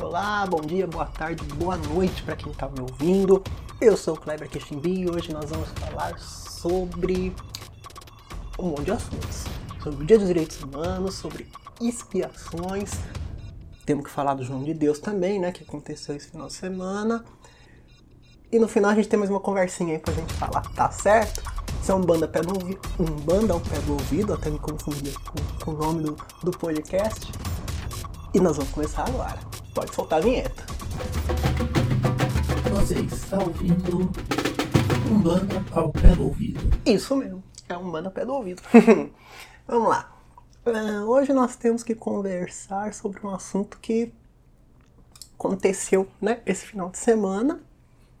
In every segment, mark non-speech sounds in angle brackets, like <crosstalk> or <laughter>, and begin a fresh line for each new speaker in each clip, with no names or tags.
Olá, bom dia, boa tarde, boa noite para quem está me ouvindo. Eu sou o Kleber Queiximbi e hoje nós vamos falar sobre um monte de assuntos. Sobre o Dia dos Direitos Humanos, sobre expiações. Temos que falar do João de Deus também, né? Que aconteceu esse final de semana. E no final a gente tem mais uma conversinha aí pra gente falar, tá certo? Isso é um banda pé no ouvido, um banda ao pé do ouvido, até me confundir com, com o nome do, do podcast. E nós vamos começar agora. Pode soltar a vinheta.
Você está ouvindo um banda ao pé do ouvido.
Isso mesmo, é um banda ao pé do ouvido. <laughs> vamos lá. Uh, hoje nós temos que conversar sobre um assunto que aconteceu né, esse final de semana,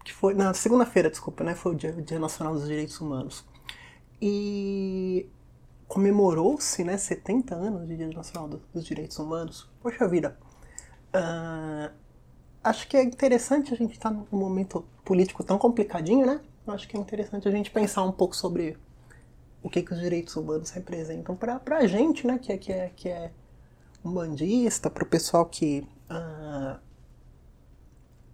que foi na segunda-feira, desculpa, né, foi o Dia, o Dia Nacional dos Direitos Humanos. E comemorou-se né, 70 anos de Dia Nacional dos Direitos Humanos. Poxa vida, uh, acho que é interessante a gente estar tá num momento político tão complicadinho, né? Acho que é interessante a gente pensar um pouco sobre o que, que os direitos humanos representam para a gente, né, que é, que é, que é um bandista, para o pessoal que uh,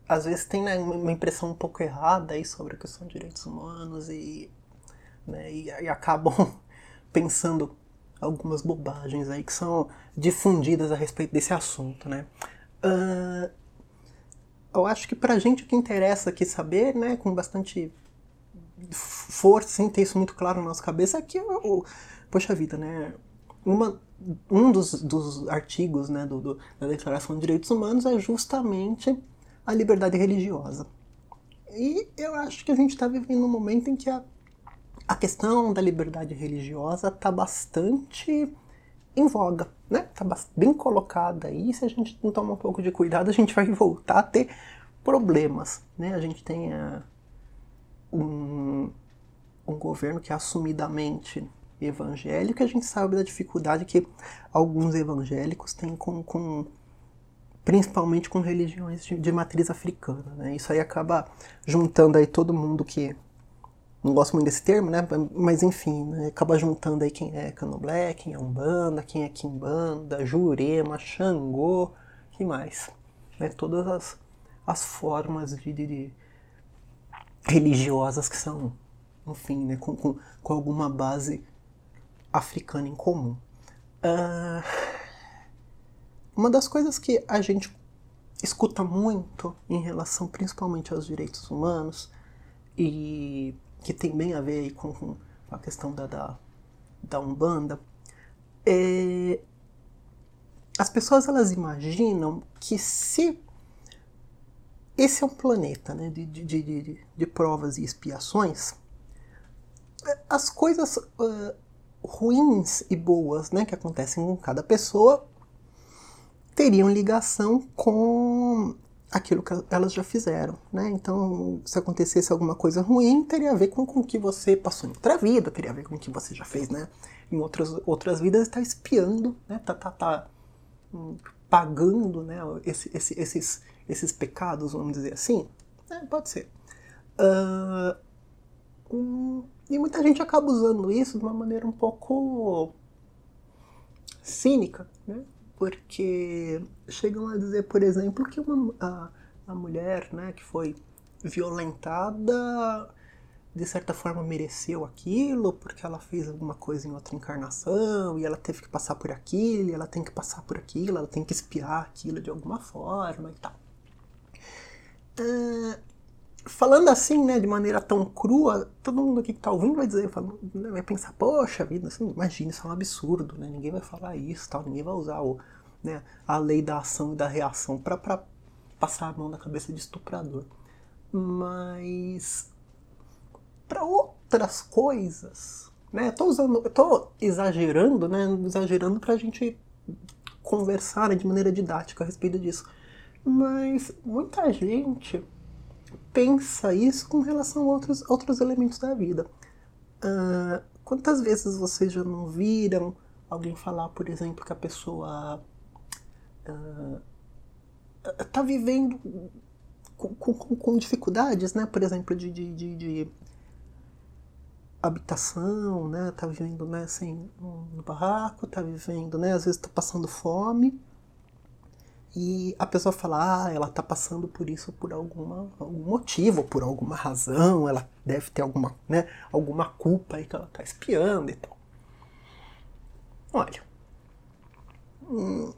às vezes tem né, uma impressão um pouco errada aí sobre a questão de direitos humanos e, né, e, e acabam pensando algumas bobagens aí que são difundidas a respeito desse assunto, né. Uh, eu acho que pra gente o que interessa aqui saber, né, com bastante força, sem ter isso muito claro na nossa cabeça, é que, o, poxa vida, né? Uma, um dos, dos artigos né, do, do, da Declaração de Direitos Humanos é justamente a liberdade religiosa. E eu acho que a gente está vivendo um momento em que a, a questão da liberdade religiosa está bastante em voga, né? Está bem colocada aí. Se a gente não tomar um pouco de cuidado, a gente vai <laughs> voltar a ter problemas, né? A gente tem a, um, um governo que é assumidamente evangélico, a gente sabe da dificuldade que alguns evangélicos têm com, com principalmente com religiões de, de matriz africana. Né? Isso aí acaba juntando aí todo mundo que não gosto muito desse termo, né? Mas enfim, né? acaba juntando aí quem é Candomblé, quem é Umbanda, quem é Kimbanda, Jurema, Xangô, que mais? Né? Todas as, as formas de, de, religiosas que são, enfim, né, com, com, com alguma base africana em comum. Uh, uma das coisas que a gente escuta muito em relação principalmente aos direitos humanos e que tem bem a ver aí com, com a questão da, da, da Umbanda é as pessoas elas imaginam que se esse é um planeta né, de, de, de, de provas e expiações. As coisas uh, ruins e boas né, que acontecem com cada pessoa teriam ligação com aquilo que elas já fizeram. Né? Então, se acontecesse alguma coisa ruim, teria a ver com, com o que você passou em outra vida, teria a ver com o que você já fez né? em outras, outras vidas, está espiando, né? tá, tá, tá hum, pagando né? Esse, esse, esses esses pecados, vamos dizer assim? É, pode ser. Uh, um, e muita gente acaba usando isso de uma maneira um pouco cínica, né? Porque chegam a dizer, por exemplo, que uma, a, a mulher né, que foi violentada de certa forma mereceu aquilo porque ela fez alguma coisa em outra encarnação e ela teve que passar por aquilo, e ela tem que passar por aquilo, ela tem que espiar aquilo de alguma forma e tal. Uh, falando assim, né, de maneira tão crua, todo mundo aqui que tá ouvindo vai dizer, né, vai pensar, poxa vida, assim, imagina, isso é um absurdo, né? Ninguém vai falar isso, tal, ninguém vai usar o, né, a lei da ação e da reação para passar a mão na cabeça de estuprador. Mas para outras coisas, né? Tô usando, tô exagerando, né? Exagerando pra gente conversar né, de maneira didática a respeito disso. Mas muita gente pensa isso com relação a outros, outros elementos da vida. Uh, quantas vezes vocês já não viram alguém falar, por exemplo, que a pessoa está uh, vivendo com, com, com, dificuldades, né? Por exemplo, de, de, de, de habitação, né? Tá vivendo, né, assim, no barraco, tá vivendo, né? Às vezes tá passando fome e a pessoa fala, ah, ela tá passando por isso por alguma, algum motivo, por alguma razão, ela deve ter alguma, né, alguma culpa aí que ela tá espiando e tal. Olha. Hum,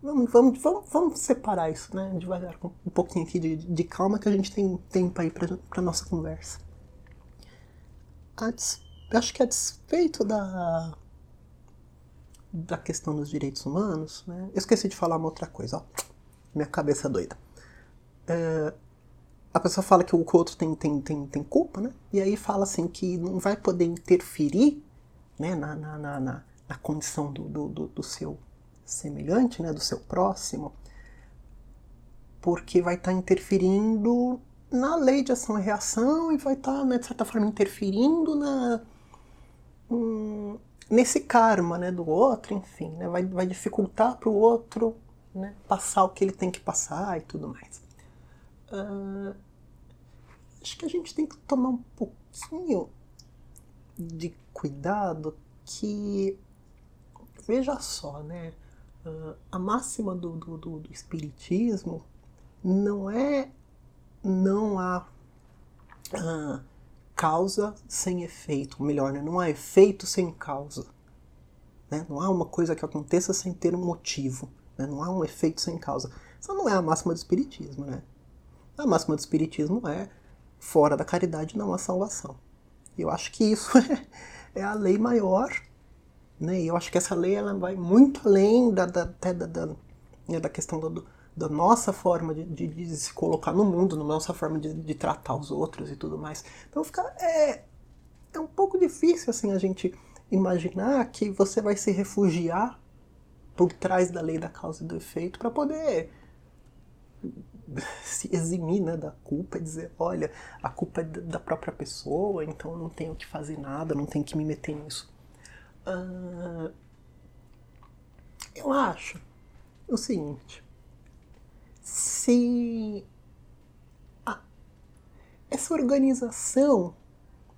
vamos, vamos, vamos, vamos separar isso, né? Devagar, com um pouquinho aqui de, de calma que a gente tem tempo aí pra nossa conversa. acho que a despeito da da questão dos direitos humanos, né? Eu esqueci de falar uma outra coisa, ó. Minha cabeça doida. É, a pessoa fala que o outro tem, tem, tem, tem culpa, né? E aí fala assim que não vai poder interferir né, na, na, na, na, condição do, do, do, do seu semelhante, né, do seu próximo, porque vai estar tá interferindo na lei de ação e reação e vai estar, tá, né, de certa forma, interferindo na, nesse karma né, do outro, enfim, né, vai, vai dificultar para o outro né, passar o que ele tem que passar e tudo mais. Uh, acho que a gente tem que tomar um pouquinho de cuidado que, veja só, né, uh, a máxima do, do, do, do espiritismo não é não há uh, causa sem efeito, ou melhor, né? não há efeito sem causa. Né? Não há uma coisa que aconteça sem ter um motivo. Né? Não há um efeito sem causa. Isso não é a máxima do Espiritismo. Né? A máxima do Espiritismo é fora da caridade não há salvação. E eu acho que isso <laughs> é, é a lei maior. Né? E eu acho que essa lei ela vai muito além da, da, da, da, né, da questão do, da nossa forma de, de, de, se colocar no mundo, da nossa forma de, de, tratar os outros e tudo mais. Então fica é, é um pouco difícil assim a gente imaginar que você vai se refugiar por trás da lei da causa e do efeito para poder <laughs> se eximir né, da culpa e dizer, olha, a culpa é da própria pessoa, então eu não tenho que fazer nada, não tenho que me meter nisso. Uh, eu acho o seguinte, se essa organização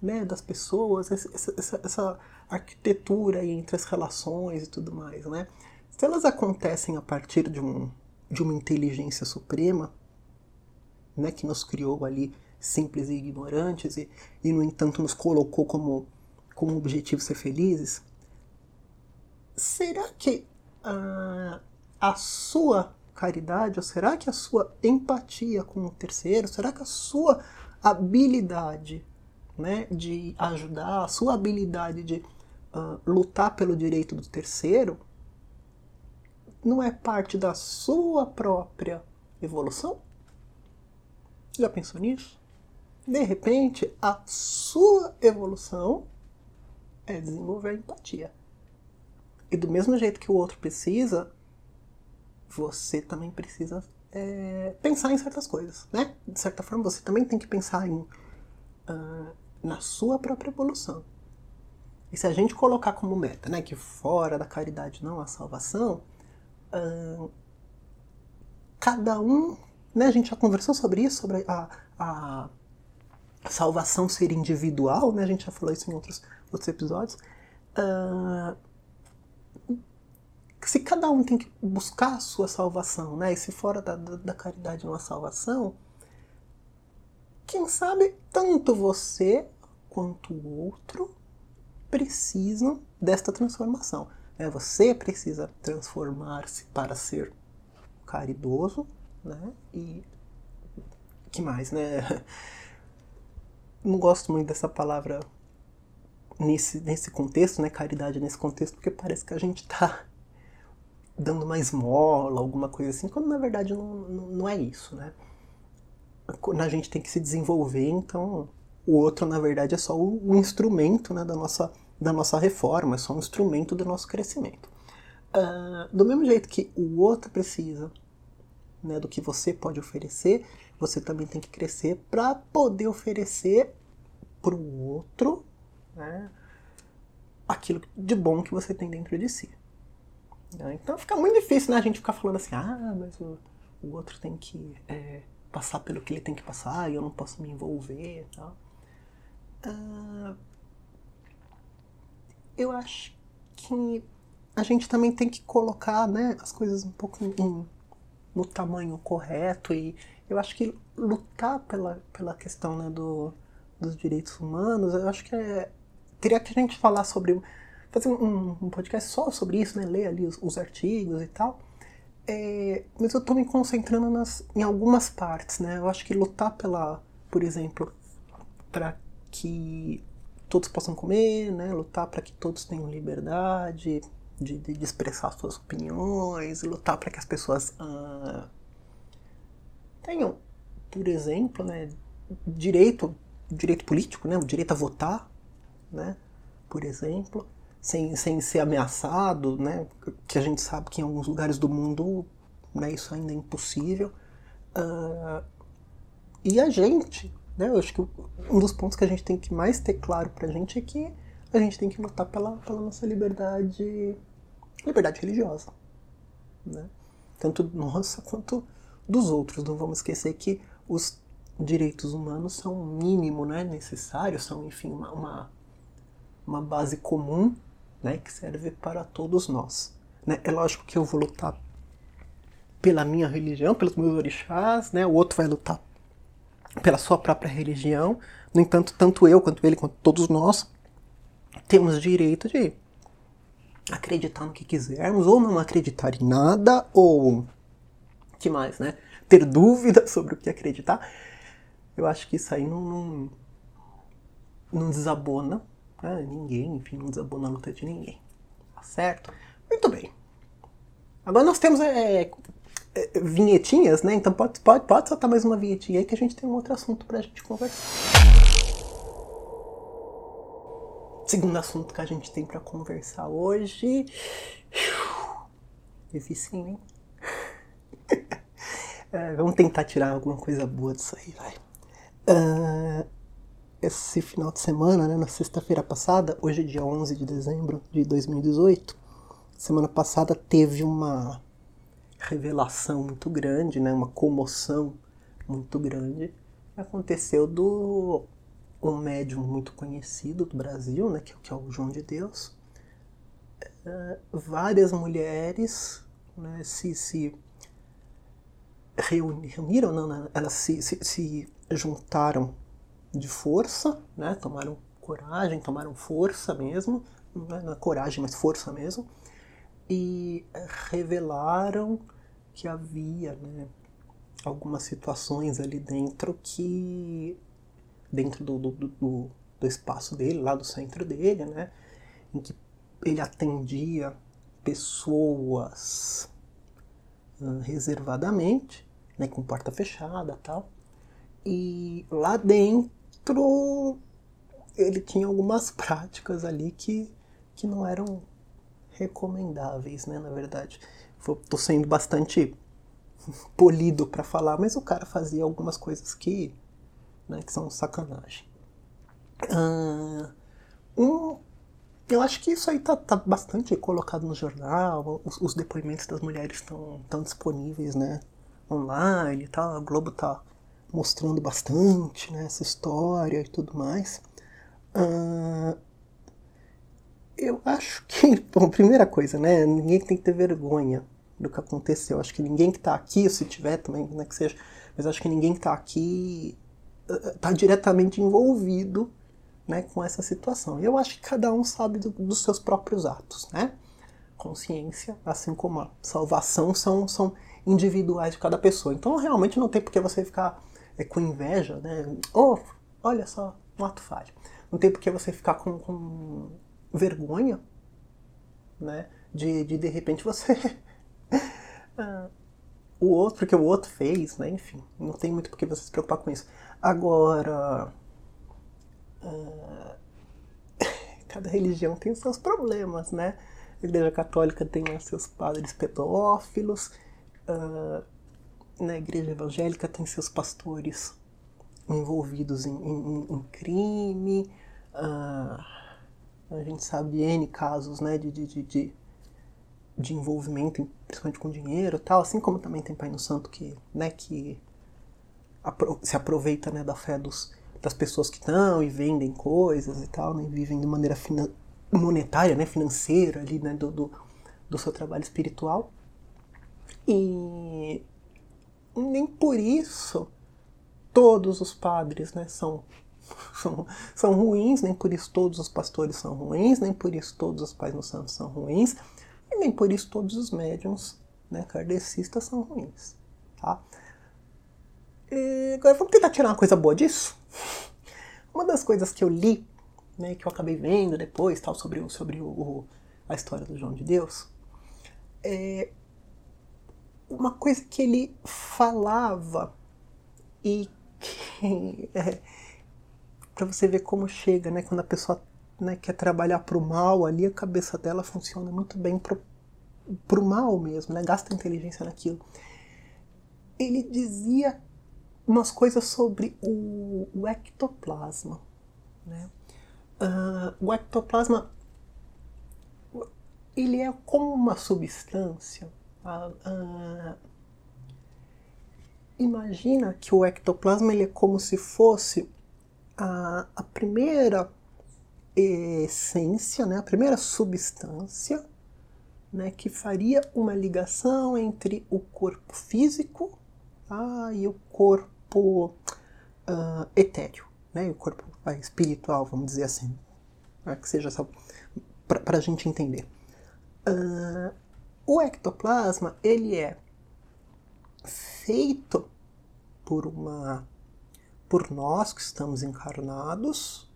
né, das pessoas, essa, essa, essa arquitetura entre as relações e tudo mais, né, se elas acontecem a partir de, um, de uma inteligência suprema, né, que nos criou ali simples e ignorantes e, e no entanto nos colocou como, como objetivo ser felizes, será que a, a sua caridade? Ou será que a sua empatia com o terceiro, será que a sua habilidade né, de ajudar, a sua habilidade de uh, lutar pelo direito do terceiro, não é parte da sua própria evolução? Já pensou nisso? De repente, a sua evolução é desenvolver empatia. E do mesmo jeito que o outro precisa, você também precisa é, pensar em certas coisas, né? De certa forma, você também tem que pensar em, uh, na sua própria evolução. E se a gente colocar como meta, né, que fora da caridade não há salvação, uh, cada um, né, a gente já conversou sobre isso, sobre a, a salvação ser individual, né, a gente já falou isso em outros, outros episódios. Uh, se cada um tem que buscar a sua salvação, né? E se fora da, da, da caridade não há salvação, quem sabe tanto você quanto o outro precisam desta transformação. Né? Você precisa transformar-se para ser caridoso, né? E que mais, né? <laughs> Não gosto muito dessa palavra nesse, nesse contexto, né? Caridade nesse contexto, porque parece que a gente está dando uma esmola, alguma coisa assim, quando na verdade não, não, é isso, né? A gente tem que se desenvolver, então o outro na verdade é só o instrumento né, da, nossa, da nossa reforma, é só um instrumento do nosso crescimento. Uh, do mesmo jeito que o outro precisa né, do que você pode oferecer, você também tem que crescer para poder oferecer para o outro né, aquilo de bom que você tem dentro de si. Né? Então fica muito difícil né, a gente ficar falando assim, ah, mas o, o outro tem que é, passar pelo que ele tem que passar e eu não posso me envolver e tal. Uh, eu acho que a gente também tem que colocar né, as coisas um pouco em, no tamanho correto e eu acho que lutar pela, pela questão né, do, dos direitos humanos, eu acho que é, teria que a gente falar sobre fazer um, um podcast só sobre isso, né, ler ali os, os artigos e tal. É, mas eu estou me concentrando nas, em algumas partes, né? Eu acho que lutar pela, por exemplo, para que todos possam comer, né? Lutar para que todos tenham liberdade de, de, de, expressar suas opiniões, lutar para que as pessoas ah, tenham, por exemplo, né, direito, direito político, né? O direito a votar, né? Por exemplo sem, sem ser ameaçado, né? Que a gente sabe que em alguns lugares do mundo né, isso ainda é impossível. Uh, e a gente, né? Eu acho que um dos pontos que a gente tem que mais ter claro pra gente é que a gente tem que lutar pela, pela nossa liberdade, liberdade religiosa, né? Tanto nossa quanto dos outros. Não vamos esquecer que os direitos humanos são um mínimo né, necessário, são, enfim, uma, uma, uma base comum né, que serve para todos nós. Né? É lógico que eu vou lutar pela minha religião, pelos meus orixás, né? o outro vai lutar pela sua própria religião. No entanto, tanto eu quanto ele, quanto todos nós, temos direito de acreditar no que quisermos, ou não acreditar em nada, ou que mais, né? Ter dúvidas <laughs> sobre o que acreditar. Eu acho que isso aí não, não, não desabona ah, ninguém, enfim, não desabou a luta de ninguém. Tá certo? Muito bem. Agora nós temos é, é, vinhetinhas, né? Então pode, pode, pode soltar mais uma vinhetinha aí que a gente tem um outro assunto pra gente conversar. Segundo assunto que a gente tem para conversar hoje. Difícil, hein? <laughs> é, vamos tentar tirar alguma coisa boa disso aí, vai. Uh, esse final de semana, né, na sexta-feira passada, hoje é dia 11 de dezembro de 2018, semana passada teve uma revelação muito grande, né, uma comoção muito grande. Aconteceu do um médium muito conhecido do Brasil, né, que, é é o João de Deus. Uh, várias mulheres né, se, se reuniram, não, né, elas se, se, se juntaram de força, né? Tomaram coragem, tomaram força mesmo, não é coragem, mas força mesmo, e revelaram que havia, né, algumas situações ali dentro que dentro do, do, do, do espaço dele, lá do centro dele, né, em que ele atendia pessoas reservadamente, né, com porta fechada tal. E lá dentro outro ele tinha algumas práticas ali que, que não eram recomendáveis, né, na verdade. Tô sendo bastante polido para falar, mas o cara fazia algumas coisas que, né, que são sacanagem. Uh, um, eu acho que isso aí tá, tá bastante colocado no jornal, os, os depoimentos das mulheres estão disponíveis, né, online e tal, a Globo tá mostrando bastante né, essa história e tudo mais. Uh, eu acho que, <laughs> bom, primeira coisa, né? Ninguém tem que ter vergonha do que aconteceu. Acho que ninguém que está aqui, se tiver também, né, que seja, mas acho que ninguém que está aqui está diretamente envolvido né, com essa situação. Eu acho que cada um sabe do, dos seus próprios atos, né? Consciência, assim como a salvação, são, são individuais de cada pessoa. Então realmente não tem por que você ficar é, com inveja, né? Oh, olha só, um ato falho. Não tem por que você ficar com, com vergonha, né? De, de de repente você. uh, <laughs> o outro, porque o outro fez, né? Enfim, não tem muito por que você se preocupar com isso. Agora. Uh, <laughs> cada religião tem seus problemas, né? A Igreja Católica tem seus padres pedófilos. Uh, na igreja evangélica tem seus pastores envolvidos em, em, em crime. Uh, a gente sabe N casos né, de, de, de, de envolvimento, principalmente com dinheiro tal, assim como também tem Pai no Santo que, né, que se aproveita né, da fé dos, das pessoas que estão e vendem coisas e tal, né, vivem de maneira monetária, né, financeira ali, né, do, do do seu trabalho espiritual. E nem por isso todos os padres né, são, <laughs> são, são ruins, nem por isso todos os pastores são ruins, nem por isso todos os pais no santo são ruins, e nem por isso todos os médiums né, kardecistas são ruins. Tá? E agora vamos tentar tirar uma coisa boa disso? <laughs> Uma das coisas que eu li, né, que eu acabei vendo depois, tal, sobre, o, sobre o, a história do João de Deus, é uma coisa que ele falava e que é, para você ver como chega, né, quando a pessoa né, quer trabalhar para o mal, ali a cabeça dela funciona muito bem pro, pro mal mesmo, né, gasta inteligência naquilo. Ele dizia umas coisas sobre o, o ectoplasma, né? Uh, o ectoplasma ele é como uma substância. Uh, uh, imagina que o ectoplasma ele é como se fosse a, a primeira essência, né, a primeira substância né, que faria uma ligação entre o corpo físico ah, e o corpo uh, etéreo, né, o corpo espiritual, vamos dizer assim, para que seja para a gente entender. Uh, o ectoplasma ele é feito por uma por nós que estamos encarnados,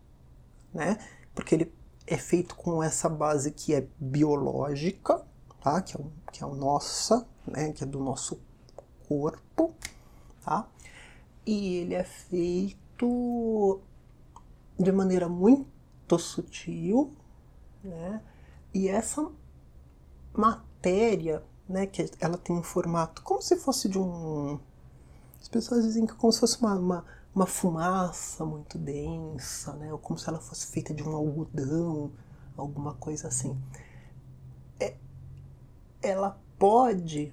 né? Porque ele é feito com essa base que é biológica, tá? Que é, que é a nossa, né? Que é do nosso corpo, tá? E ele é feito de maneira muito sutil, né? E essa matéria, né, que ela tem um formato como se fosse de um. As pessoas dizem que como se fosse uma, uma, uma fumaça muito densa, né, ou como se ela fosse feita de um algodão, alguma coisa assim. É, ela pode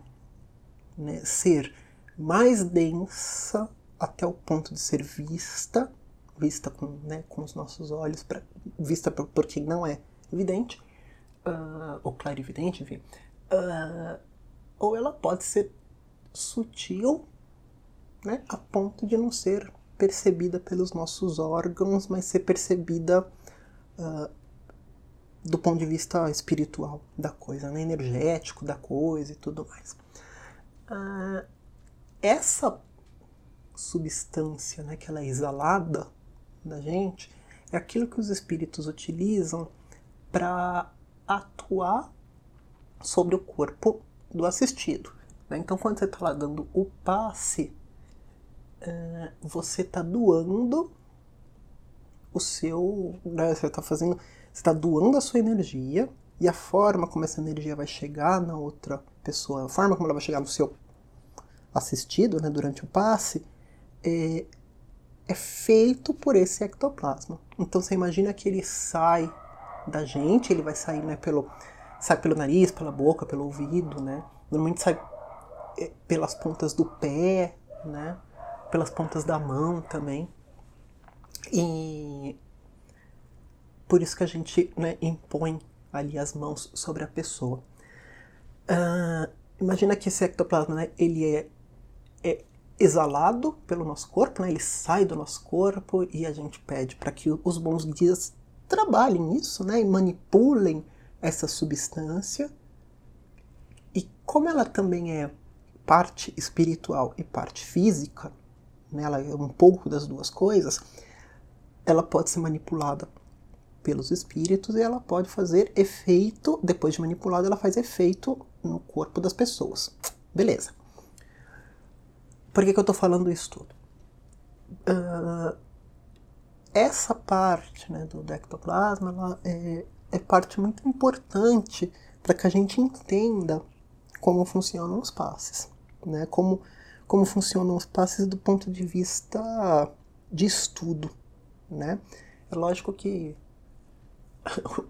né, ser mais densa até o ponto de ser vista, vista com, né, com os nossos olhos, pra, vista por, por quem não é evidente, uh, ou clarividente, enfim, uh, ou ela pode ser sutil, né, a ponto de não ser percebida pelos nossos órgãos, mas ser percebida uh, do ponto de vista espiritual da coisa, né, energético da coisa e tudo mais. Uh, essa substância, né, que ela é exalada da gente, é aquilo que os espíritos utilizam para atuar sobre o corpo do assistido. Né? Então, quando você está lá dando o passe, uh, você está doando o seu. Né? Você está fazendo. Você está doando a sua energia e a forma como essa energia vai chegar na outra pessoa, a forma como ela vai chegar no seu assistido né, durante o passe, é, é feito por esse ectoplasma. Então você imagina que ele sai da gente, ele vai sair né, pelo, sai pelo nariz, pela boca, pelo ouvido, né? Normalmente sai é, pelas pontas do pé, né? Pelas pontas da mão também. E por isso que a gente né, impõe ali as mãos sobre a pessoa. Uh, imagina que esse ectoplasma, né, ele é, é exalado pelo nosso corpo, né, ele sai do nosso corpo e a gente pede para que os bons guias trabalhem nisso, né, e manipulem essa substância. E como ela também é parte espiritual e parte física, né, ela é um pouco das duas coisas, ela pode ser manipulada pelos espíritos e ela pode fazer efeito, depois de manipulada, ela faz efeito no corpo das pessoas. Beleza. Por que, que eu estou falando isso tudo? Uh, essa parte né, do, ectoplasma ela é, é parte muito importante para que a gente entenda como funcionam os passes, né? como, como funcionam os passes do ponto de vista de estudo. Né? É lógico que <laughs>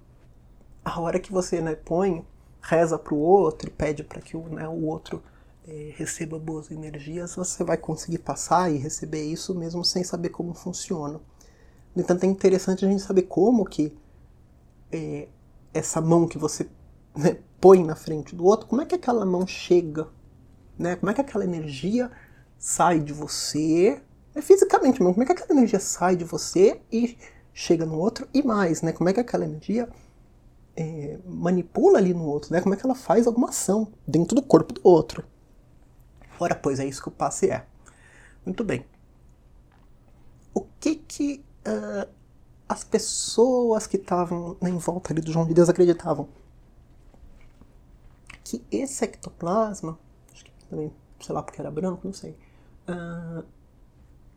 a hora que você né, põe, reza para o outro, pede para que o, né, o outro é, receba boas energias, você vai conseguir passar e receber isso mesmo sem saber como funciona. No entanto, é interessante a gente saber como que é, essa mão que você né, põe na frente do outro, como é que aquela mão chega? Né? Como é que aquela energia sai de você? É fisicamente mesmo, como é que aquela energia sai de você e chega no outro? E mais, né? Como é que aquela energia é, manipula ali no outro, né? Como é que ela faz alguma ação dentro do corpo do outro? Ora, pois é isso que o passe é. Muito bem. O que que uh, as pessoas que estavam em volta ali do João de Deus acreditavam? Que esse ectoplasma, acho que também, sei lá porque era branco, não sei, uh,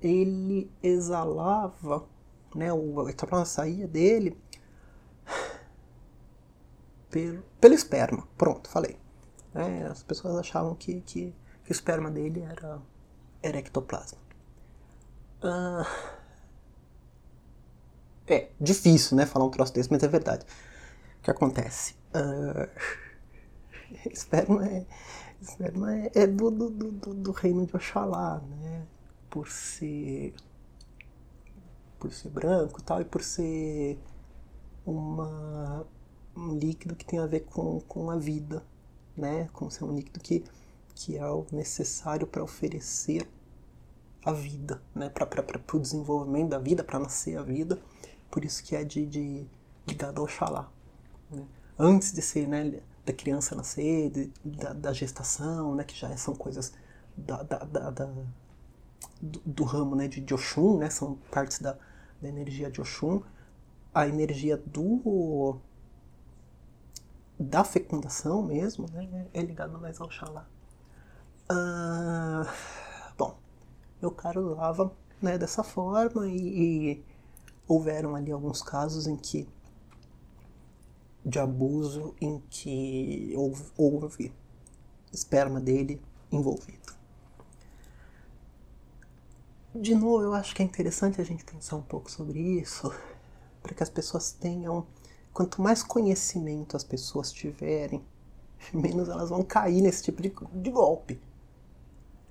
ele exalava, né, o ectoplasma saía dele pelo, pelo esperma. Pronto, falei. É, as pessoas achavam que, que, que, o esperma dele era, era ectoplasma. Uh, é difícil, né, falar um troço desse, mas é verdade. O que acontece? <laughs> Uh, esperma é, esperma é, é do, do, do, do, reino de Oxalá, né? Por ser por ser branco e tal, e por ser uma um líquido que tem a ver com, com a vida, né? Como ser um líquido que, que é o necessário para oferecer a vida, né? Para o desenvolvimento da vida, para nascer a vida. Por isso que é de, de ligado ao Oxalá. Né? Antes de ser, né, da criança nascer, de, da, da, gestação, né, que já são coisas da, da, da, do, do, ramo né, de, de Oxum, né, são partes da, da energia de Oxum. A energia do da fecundação mesmo, né, é ligado mais ao Xalá. Ah, bom, meu caro usava né, dessa forma e, e, houveram ali alguns casos em que de abuso em que houve, houve esperma dele envolvido. De novo, eu acho que é interessante a gente pensar um pouco sobre isso, <laughs> para que as pessoas tenham quanto mais conhecimento as pessoas tiverem, <laughs> menos elas vão cair nesse tipo de, de golpe.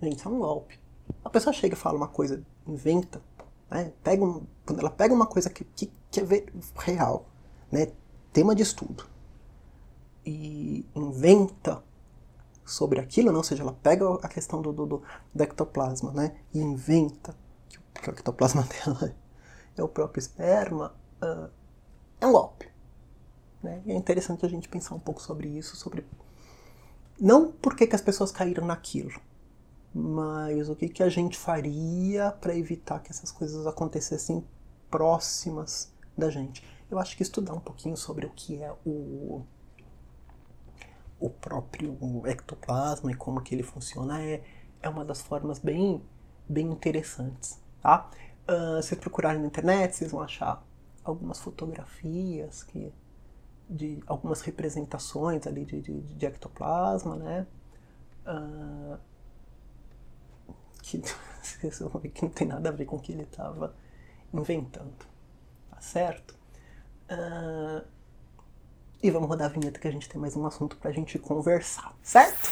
Gente, é um golpe. A pessoa chega e fala uma coisa, inventa, né? pega um, quando ela pega uma coisa que, que, que é real, né? tema de estudo, e inventa sobre aquilo, não? ou seja, ela pega a questão do, do, do, do ectoplasma né? e inventa que, que o ectoplasma <laughs> dela é o próprio esperma, uh, é um golpe. Né? E é interessante a gente pensar um pouco sobre isso, sobre não por que, que as pessoas caíram naquilo, mas o que, que a gente faria para evitar que essas coisas acontecessem próximas da gente. Eu acho que estudar um pouquinho sobre o que é o, o próprio ectoplasma e como que ele funciona é, é uma das formas bem, bem interessantes. Tá? Uh, se procurarem na internet, vocês vão achar algumas fotografias que de algumas representações ali de, de, de ectoplasma, né? Uh, que, <laughs> que não tem nada a ver com o que ele estava inventando, tá certo? Uh, e vamos rodar a vinheta que a gente tem mais um assunto pra gente conversar, certo?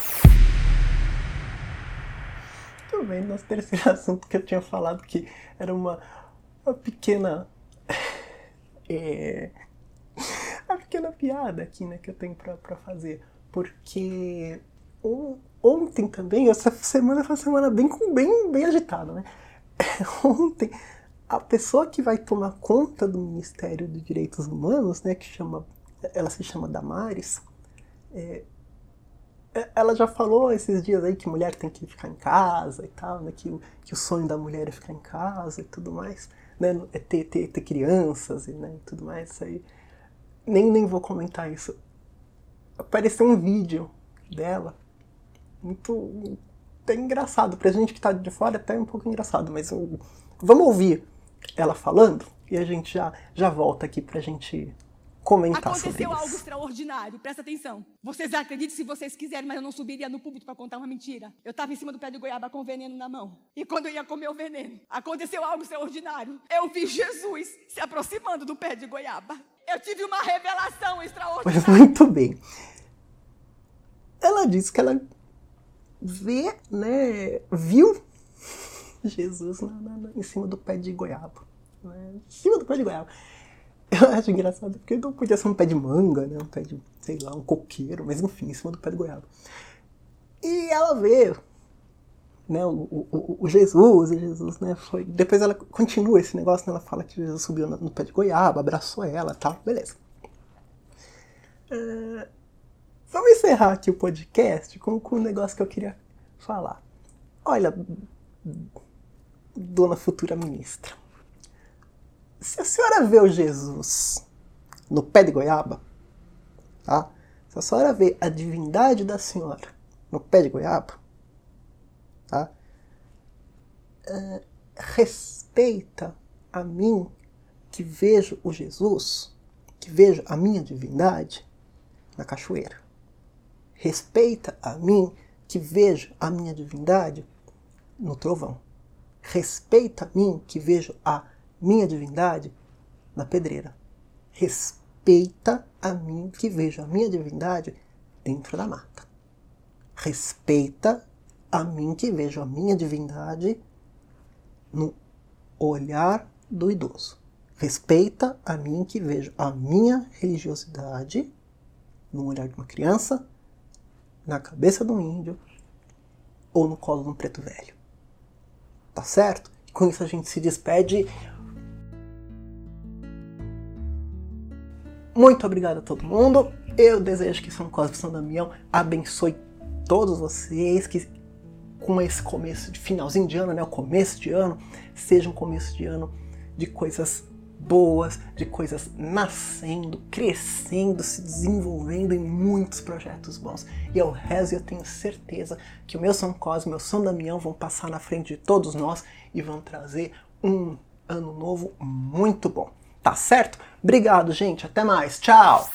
Tudo bem, nosso terceiro <laughs> assunto que eu tinha falado que era uma, uma pequena <laughs> é, a pequena piada aqui, né, que eu tenho pra, pra fazer. Porque ontem também, essa semana foi uma semana bem, bem, bem agitada, né? <laughs> ontem, a pessoa que vai tomar conta do Ministério dos Direitos Humanos, né, que chama, ela se chama Damares, é, é, ela já falou esses dias aí que mulher tem que ficar em casa e tal, né, que, que o sonho da mulher é ficar em casa e tudo mais, né, é ter, ter, ter crianças e, né, tudo mais, isso aí nem, nem vou comentar isso. Apareceu um vídeo dela, muito até engraçado. Pra gente que tá de fora, até um pouco engraçado, mas eu, vamos ouvir ela falando e a gente já, já volta aqui pra gente comentar
Aconteceu
sobre isso.
algo extraordinário, presta atenção. Vocês acreditam se vocês quiserem, mas eu não subiria no público para contar uma mentira. Eu estava em cima do pé de goiaba com veneno na mão. E quando eu ia comer o veneno, aconteceu algo extraordinário. Eu vi Jesus se aproximando do pé de goiaba. Eu tive uma revelação extraordinária.
Mas muito bem. Ela disse que ela vê, né, viu Jesus na, na, em cima do pé de goiaba. Né, em cima do pé de goiaba. Eu acho engraçado porque não podia ser um pé de manga, né? Um pé de, sei lá, um coqueiro, mas enfim, em cima do pé de goiaba. E ela vê né, o, o, o, Jesus, e Jesus, né, foi... Depois ela continua esse negócio, né, ela fala que Jesus subiu no, no pé de goiaba, abraçou ela tal, beleza. É... Vamos encerrar aqui o podcast com, com um negócio que eu queria falar. Olha, dona futura ministra, se a senhora vê o Jesus no pé de goiaba, tá? Se a senhora vê a divindade da senhora no pé de goiaba, tá? É, respeita a mim que vejo o Jesus, que vejo a minha divindade na cachoeira. Respeita a mim que vejo a minha divindade no trovão. Respeita a mim que vejo a minha divindade na pedreira. Respeita a mim que vejo a minha divindade dentro da mata. Respeita a mim que vejo a minha divindade no olhar do idoso. Respeita a mim que vejo a minha religiosidade no olhar de uma criança, na cabeça de um índio ou no colo de um preto velho. Tá certo? Com isso a gente se despede. Muito obrigado a todo mundo. Eu desejo que São Cosme e São Damião abençoe todos vocês, que com esse começo de finalzinho de ano, né, o começo de ano, seja um começo de ano de coisas boas, de coisas nascendo, crescendo, se desenvolvendo em muitos projetos bons. E eu rezo e eu tenho certeza que o meu São Cosme e o meu São Damião vão passar na frente de todos nós e vão trazer um ano novo muito bom. Tá certo? Obrigado, gente. Até mais. Tchau!